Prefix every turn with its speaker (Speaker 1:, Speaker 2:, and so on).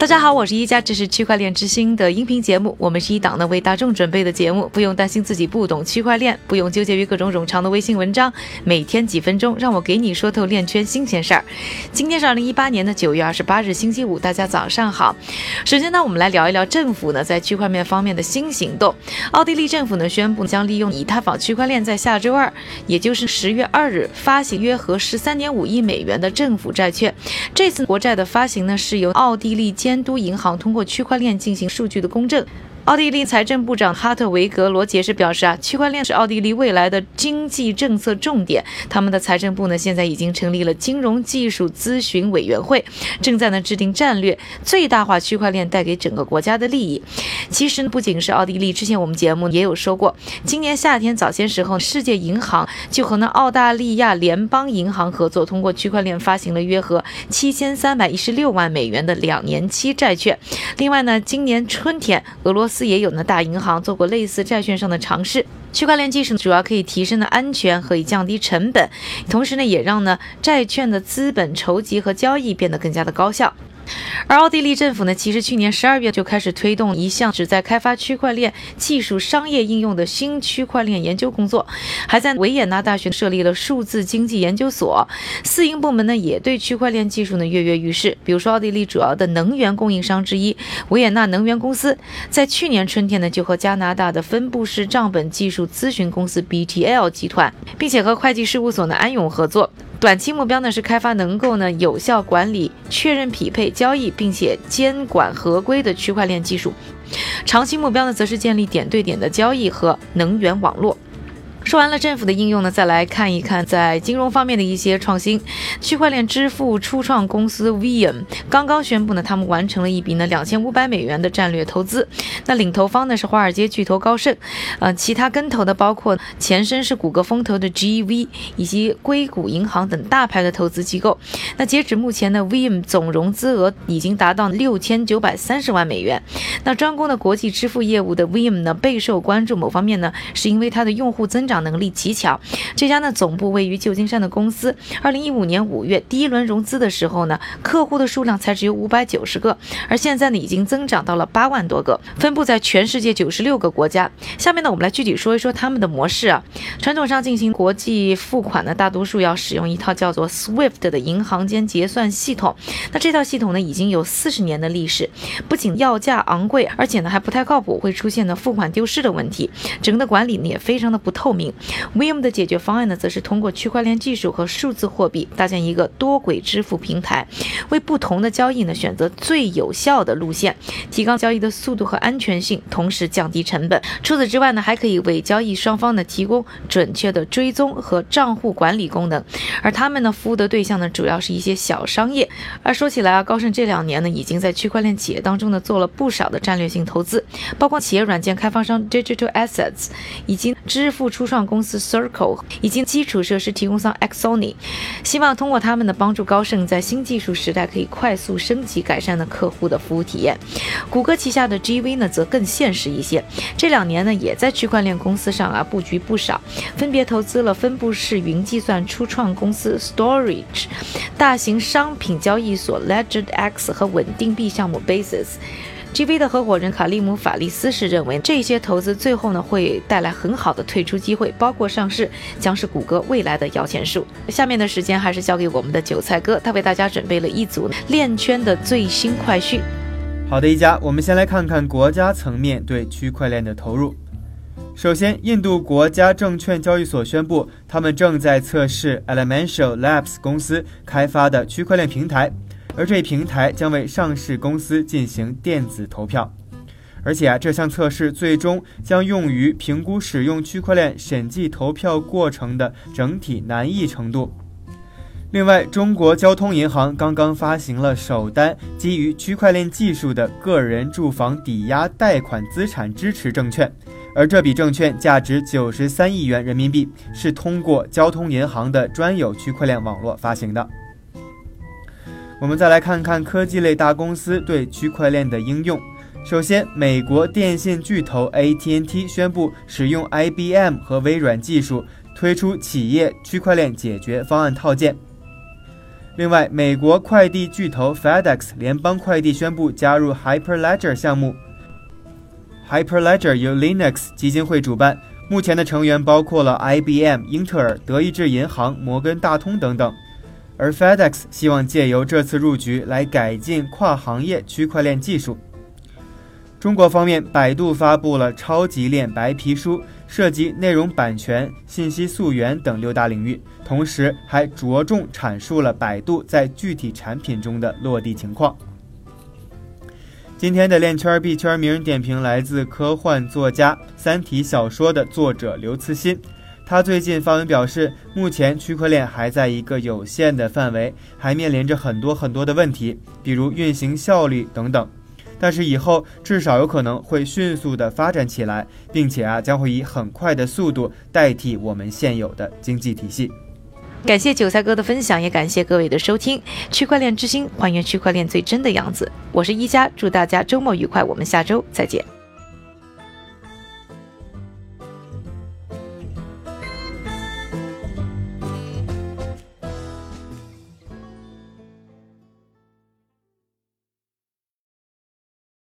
Speaker 1: 大家好，我是一加，这是区块链之星的音频节目。我们是一档呢为大众准备的节目，不用担心自己不懂区块链，不用纠结于各种冗长的微信文章。每天几分钟，让我给你说透链圈新鲜事儿。今天是二零一八年的九月二十八日，星期五，大家早上好。首先呢，我们来聊一聊政府呢在区块链方面的新行动。奥地利政府呢宣布将利用以太坊区块链，在下周二，也就是十月二日，发行约合十三点五亿美元的政府债券。这次国债的发行呢，是由奥地利监监督银行通过区块链进行数据的公证。奥地利财政部长哈特维格罗解释表示啊，区块链是奥地利未来的经济政策重点。他们的财政部呢，现在已经成立了金融技术咨询委员会，正在呢制定战略，最大化区块链带给整个国家的利益。其实不仅是奥地利，之前我们节目也有说过，今年夏天早些时候，世界银行就和呢澳大利亚联邦银行合作，通过区块链发行了约合七千三百一十六万美元的两年期债券。另外呢，今年春天，俄罗斯。也有呢，大银行做过类似债券上的尝试。区块链技术主要可以提升的安全和以降低成本，同时呢，也让呢债券的资本筹集和交易变得更加的高效。而奥地利政府呢，其实去年十二月就开始推动一项旨在开发区块链技术商业应用的新区块链研究工作，还在维也纳大学设立了数字经济研究所。私营部门呢，也对区块链技术呢跃跃欲试。比如说，奥地利主要的能源供应商之一维也纳能源公司，在去年春天呢，就和加拿大的分布式账本技术咨询公司 BTL 集团，并且和会计事务所呢安永合作。短期目标呢是开发能够呢有效管理、确认匹配交易，并且监管合规的区块链技术。长期目标呢则是建立点对点的交易和能源网络。说完了政府的应用呢，再来看一看在金融方面的一些创新。区块链支付初创公司 Vim 刚刚宣布呢，他们完成了一笔呢两千五百美元的战略投资。那领投方呢是华尔街巨头高盛，呃，其他跟投的包括前身是谷歌风投的 GV 以及硅谷银行等大牌的投资机构。那截止目前呢，Vim 总融资额已经达到六千九百三十万美元。那专攻的国际支付业务的 Vim 呢备受关注，某方面呢是因为它的用户增。长能力极强，这家呢总部位于旧金山的公司，二零一五年五月第一轮融资的时候呢，客户的数量才只有五百九十个，而现在呢已经增长到了八万多个，分布在全世界九十六个国家。下面呢我们来具体说一说他们的模式啊。传统上进行国际付款呢，大多数要使用一套叫做 SWIFT 的银行间结算系统。那这套系统呢已经有四十年的历史，不仅要价昂贵，而且呢还不太靠谱，会出现呢付款丢失的问题，整个的管理呢也非常的不透明。Vim 的解决方案呢，则是通过区块链技术和数字货币搭建一个多轨支付平台，为不同的交易呢选择最有效的路线，提高交易的速度和安全性，同时降低成本。除此之外呢，还可以为交易双方呢提供准确的追踪和账户管理功能。而他们呢服务的对象呢，主要是一些小商业。而说起来啊，高盛这两年呢，已经在区块链企业当中呢做了不少的战略性投资，包括企业软件开发商 Digital Assets，以及支付出。创公司 Circle 以及基础设施提供商 Axoni，希望通过他们的帮助，高盛在新技术时代可以快速升级改善的客户的服务体验。谷歌旗下的 GV 呢，则更现实一些，这两年呢，也在区块链公司上啊布局不少，分别投资了分布式云计算初创公司 Storage、大型商品交易所 LedgerX 和稳定币项目 Basis。GV 的合伙人卡利姆·法利斯是认为，这些投资最后呢会带来很好的退出机会，包括上市将是谷歌未来的摇钱树。下面的时间还是交给我们的韭菜哥，他为大家准备了一组链圈的最新快讯。
Speaker 2: 好的，一家，我们先来看看国家层面对区块链的投入。首先，印度国家证券交易所宣布，他们正在测试 Elemental Labs 公司开发的区块链平台。而这一平台将为上市公司进行电子投票，而且啊，这项测试最终将用于评估使用区块链审计投票过程的整体难易程度。另外，中国交通银行刚刚发行了首单基于区块链技术的个人住房抵押贷款资产支持证券，而这笔证券价值九十三亿元人民币，是通过交通银行的专有区块链网络发行的。我们再来看看科技类大公司对区块链的应用。首先，美国电信巨头 AT&T 宣布使用 IBM 和微软技术推出企业区块链解决方案套件。另外，美国快递巨头 FedEx 联邦快递宣布加入 Hyperledger 项目。Hyperledger 由 Linux 基金会主办，目前的成员包括了 IBM、英特尔、德意志银行、摩根大通等等。而 FedEx 希望借由这次入局来改进跨行业区块链技术。中国方面，百度发布了超级链白皮书，涉及内容版权、信息溯源等六大领域，同时还着重阐述了百度在具体产品中的落地情况。今天的链圈币圈名人点评来自科幻作家《三体》小说的作者刘慈欣。他最近发文表示，目前区块链还在一个有限的范围，还面临着很多很多的问题，比如运行效率等等。但是以后至少有可能会迅速的发展起来，并且啊将会以很快的速度代替我们现有的经济体系。
Speaker 1: 感谢韭菜哥的分享，也感谢各位的收听。区块链之星还原区块链最真的样子，我是一加，祝大家周末愉快，我们下周再见。